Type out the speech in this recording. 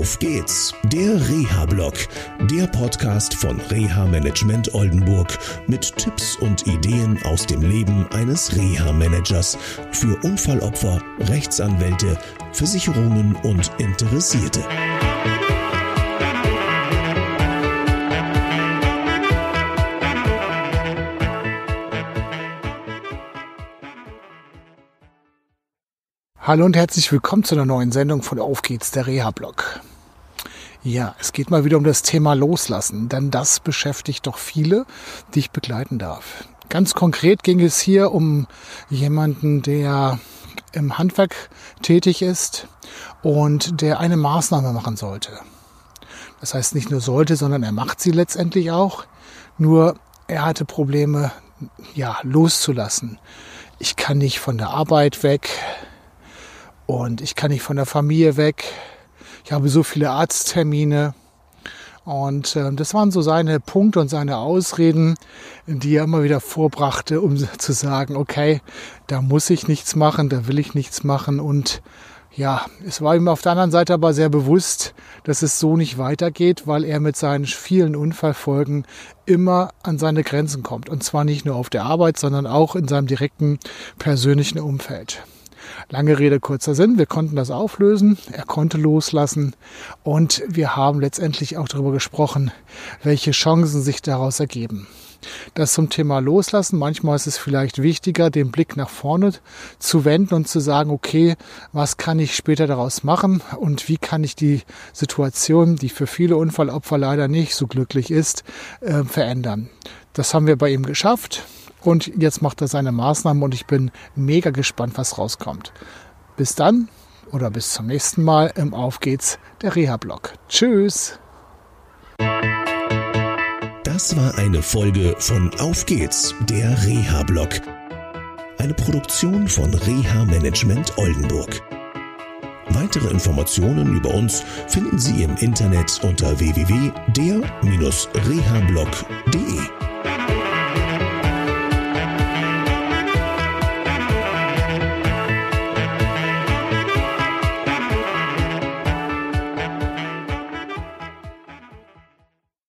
Auf geht's, der Reha-Blog, der Podcast von Reha Management Oldenburg mit Tipps und Ideen aus dem Leben eines Reha-Managers für Unfallopfer, Rechtsanwälte, Versicherungen und Interessierte. Hallo und herzlich willkommen zu einer neuen Sendung von Auf geht's, der Reha-Blog. Ja, es geht mal wieder um das Thema Loslassen, denn das beschäftigt doch viele, die ich begleiten darf. Ganz konkret ging es hier um jemanden, der im Handwerk tätig ist und der eine Maßnahme machen sollte. Das heißt nicht nur sollte, sondern er macht sie letztendlich auch. Nur er hatte Probleme, ja, loszulassen. Ich kann nicht von der Arbeit weg und ich kann nicht von der Familie weg. Ich habe so viele Arzttermine. Und äh, das waren so seine Punkte und seine Ausreden, die er immer wieder vorbrachte, um zu sagen, okay, da muss ich nichts machen, da will ich nichts machen. Und ja, es war ihm auf der anderen Seite aber sehr bewusst, dass es so nicht weitergeht, weil er mit seinen vielen Unfallfolgen immer an seine Grenzen kommt. Und zwar nicht nur auf der Arbeit, sondern auch in seinem direkten persönlichen Umfeld. Lange Rede, kurzer Sinn. Wir konnten das auflösen. Er konnte loslassen. Und wir haben letztendlich auch darüber gesprochen, welche Chancen sich daraus ergeben. Das zum Thema Loslassen. Manchmal ist es vielleicht wichtiger, den Blick nach vorne zu wenden und zu sagen, okay, was kann ich später daraus machen und wie kann ich die Situation, die für viele Unfallopfer leider nicht so glücklich ist, äh, verändern. Das haben wir bei ihm geschafft. Und jetzt macht er seine Maßnahmen und ich bin mega gespannt, was rauskommt. Bis dann oder bis zum nächsten Mal im Auf geht's, der Reha-Blog. Tschüss! Das war eine Folge von Auf geht's, der Reha-Blog. Eine Produktion von Reha Management Oldenburg. Weitere Informationen über uns finden Sie im Internet unter www.der-rehablog.de.